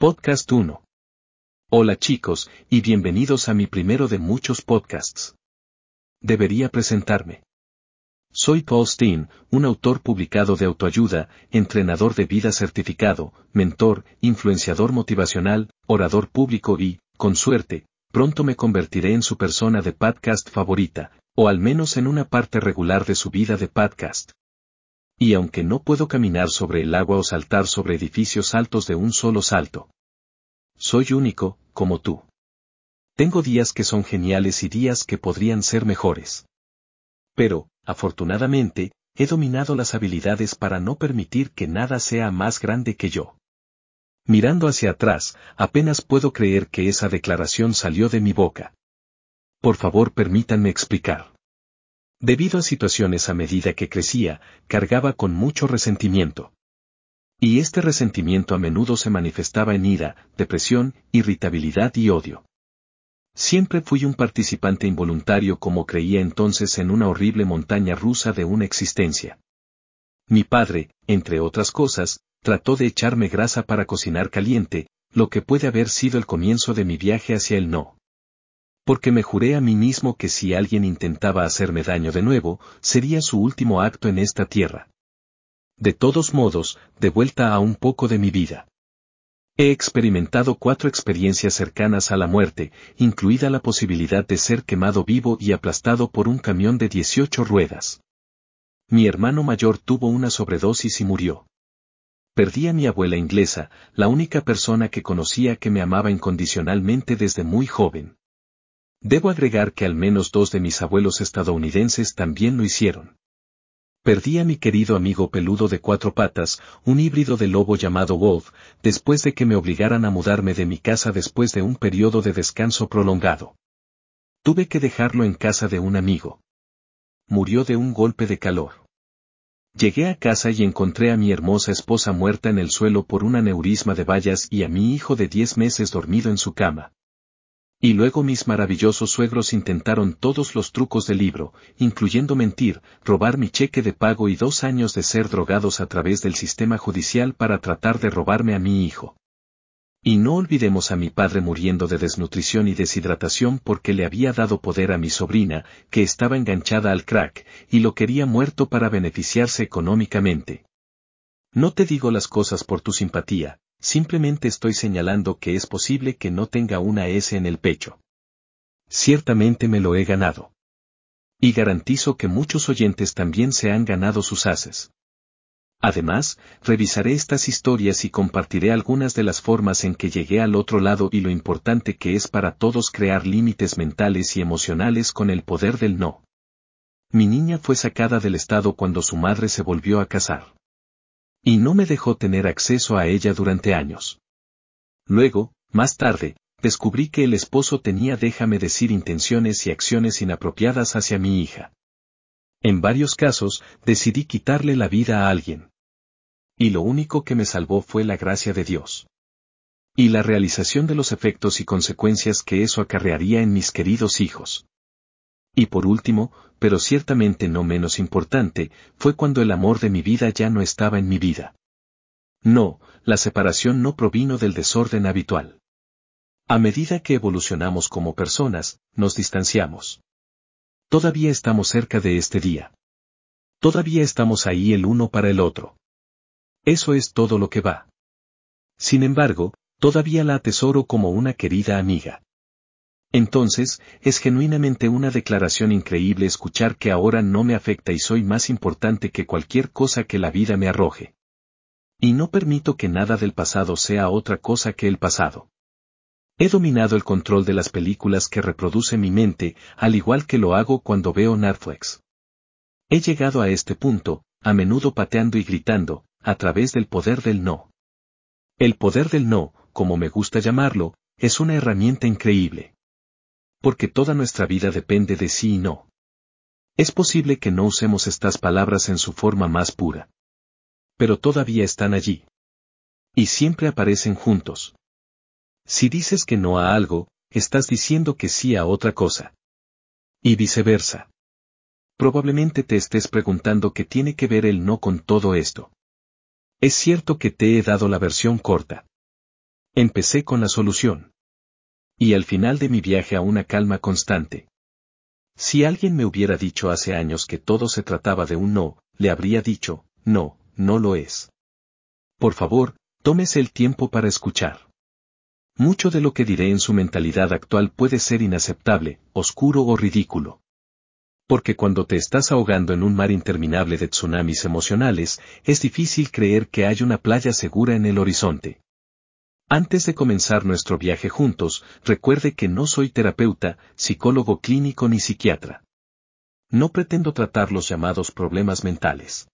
Podcast 1. Hola chicos, y bienvenidos a mi primero de muchos podcasts. Debería presentarme. Soy Paul Steen, un autor publicado de autoayuda, entrenador de vida certificado, mentor, influenciador motivacional, orador público y, con suerte, pronto me convertiré en su persona de podcast favorita, o al menos en una parte regular de su vida de podcast. Y aunque no puedo caminar sobre el agua o saltar sobre edificios altos de un solo salto, soy único, como tú. Tengo días que son geniales y días que podrían ser mejores. Pero, afortunadamente, he dominado las habilidades para no permitir que nada sea más grande que yo. Mirando hacia atrás, apenas puedo creer que esa declaración salió de mi boca. Por favor permítanme explicar. Debido a situaciones a medida que crecía, cargaba con mucho resentimiento. Y este resentimiento a menudo se manifestaba en ira, depresión, irritabilidad y odio. Siempre fui un participante involuntario como creía entonces en una horrible montaña rusa de una existencia. Mi padre, entre otras cosas, trató de echarme grasa para cocinar caliente, lo que puede haber sido el comienzo de mi viaje hacia el no. Porque me juré a mí mismo que si alguien intentaba hacerme daño de nuevo, sería su último acto en esta tierra. De todos modos, de vuelta a un poco de mi vida. He experimentado cuatro experiencias cercanas a la muerte, incluida la posibilidad de ser quemado vivo y aplastado por un camión de 18 ruedas. Mi hermano mayor tuvo una sobredosis y murió. Perdí a mi abuela inglesa, la única persona que conocía que me amaba incondicionalmente desde muy joven. Debo agregar que al menos dos de mis abuelos estadounidenses también lo hicieron. Perdí a mi querido amigo peludo de cuatro patas, un híbrido de lobo llamado Wolf, después de que me obligaran a mudarme de mi casa después de un periodo de descanso prolongado. Tuve que dejarlo en casa de un amigo. Murió de un golpe de calor. Llegué a casa y encontré a mi hermosa esposa muerta en el suelo por un aneurisma de vallas y a mi hijo de diez meses dormido en su cama. Y luego mis maravillosos suegros intentaron todos los trucos del libro, incluyendo mentir, robar mi cheque de pago y dos años de ser drogados a través del sistema judicial para tratar de robarme a mi hijo. Y no olvidemos a mi padre muriendo de desnutrición y deshidratación porque le había dado poder a mi sobrina, que estaba enganchada al crack, y lo quería muerto para beneficiarse económicamente. No te digo las cosas por tu simpatía, Simplemente estoy señalando que es posible que no tenga una S en el pecho. Ciertamente me lo he ganado. Y garantizo que muchos oyentes también se han ganado sus haces. Además, revisaré estas historias y compartiré algunas de las formas en que llegué al otro lado y lo importante que es para todos crear límites mentales y emocionales con el poder del no. Mi niña fue sacada del estado cuando su madre se volvió a casar. Y no me dejó tener acceso a ella durante años. Luego, más tarde, descubrí que el esposo tenía déjame decir intenciones y acciones inapropiadas hacia mi hija. En varios casos, decidí quitarle la vida a alguien. Y lo único que me salvó fue la gracia de Dios. Y la realización de los efectos y consecuencias que eso acarrearía en mis queridos hijos. Y por último, pero ciertamente no menos importante, fue cuando el amor de mi vida ya no estaba en mi vida. No, la separación no provino del desorden habitual. A medida que evolucionamos como personas, nos distanciamos. Todavía estamos cerca de este día. Todavía estamos ahí el uno para el otro. Eso es todo lo que va. Sin embargo, todavía la atesoro como una querida amiga. Entonces, es genuinamente una declaración increíble escuchar que ahora no me afecta y soy más importante que cualquier cosa que la vida me arroje. Y no permito que nada del pasado sea otra cosa que el pasado. He dominado el control de las películas que reproduce mi mente, al igual que lo hago cuando veo Netflix. He llegado a este punto, a menudo pateando y gritando, a través del poder del no. El poder del no, como me gusta llamarlo, es una herramienta increíble porque toda nuestra vida depende de sí y no. Es posible que no usemos estas palabras en su forma más pura. Pero todavía están allí. Y siempre aparecen juntos. Si dices que no a algo, estás diciendo que sí a otra cosa. Y viceversa. Probablemente te estés preguntando qué tiene que ver el no con todo esto. Es cierto que te he dado la versión corta. Empecé con la solución. Y al final de mi viaje a una calma constante. Si alguien me hubiera dicho hace años que todo se trataba de un no, le habría dicho, no, no lo es. Por favor, tómese el tiempo para escuchar. Mucho de lo que diré en su mentalidad actual puede ser inaceptable, oscuro o ridículo. Porque cuando te estás ahogando en un mar interminable de tsunamis emocionales, es difícil creer que hay una playa segura en el horizonte. Antes de comenzar nuestro viaje juntos, recuerde que no soy terapeuta, psicólogo clínico ni psiquiatra. No pretendo tratar los llamados problemas mentales.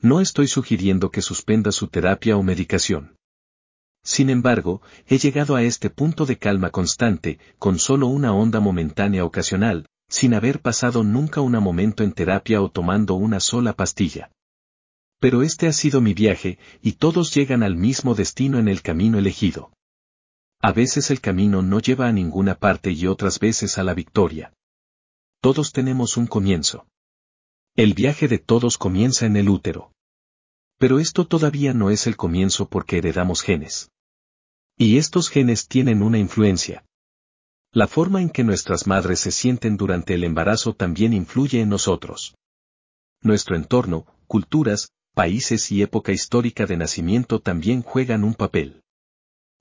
No estoy sugiriendo que suspenda su terapia o medicación. Sin embargo, he llegado a este punto de calma constante, con solo una onda momentánea ocasional, sin haber pasado nunca un momento en terapia o tomando una sola pastilla. Pero este ha sido mi viaje, y todos llegan al mismo destino en el camino elegido. A veces el camino no lleva a ninguna parte y otras veces a la victoria. Todos tenemos un comienzo. El viaje de todos comienza en el útero. Pero esto todavía no es el comienzo porque heredamos genes. Y estos genes tienen una influencia. La forma en que nuestras madres se sienten durante el embarazo también influye en nosotros. Nuestro entorno, culturas, países y época histórica de nacimiento también juegan un papel.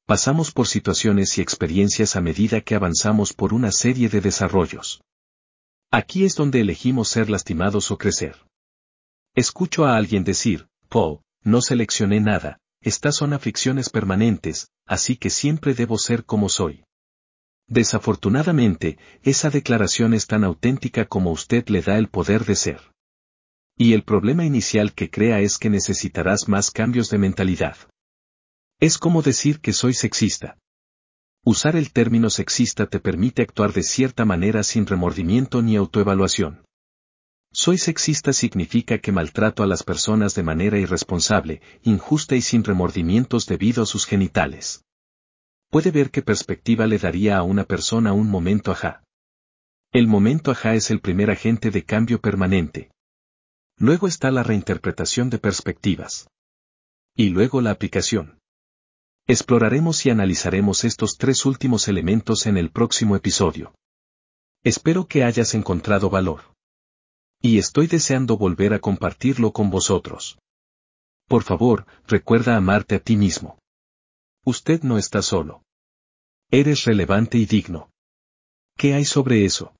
Pasamos por situaciones y experiencias a medida que avanzamos por una serie de desarrollos. Aquí es donde elegimos ser lastimados o crecer. Escucho a alguien decir, Paul, no seleccioné nada, estas son aflicciones permanentes, así que siempre debo ser como soy. Desafortunadamente, esa declaración es tan auténtica como usted le da el poder de ser. Y el problema inicial que crea es que necesitarás más cambios de mentalidad. Es como decir que soy sexista. Usar el término sexista te permite actuar de cierta manera sin remordimiento ni autoevaluación. Soy sexista significa que maltrato a las personas de manera irresponsable, injusta y sin remordimientos debido a sus genitales. Puede ver qué perspectiva le daría a una persona un momento ajá. El momento ajá es el primer agente de cambio permanente. Luego está la reinterpretación de perspectivas. Y luego la aplicación. Exploraremos y analizaremos estos tres últimos elementos en el próximo episodio. Espero que hayas encontrado valor. Y estoy deseando volver a compartirlo con vosotros. Por favor, recuerda amarte a ti mismo. Usted no está solo. Eres relevante y digno. ¿Qué hay sobre eso?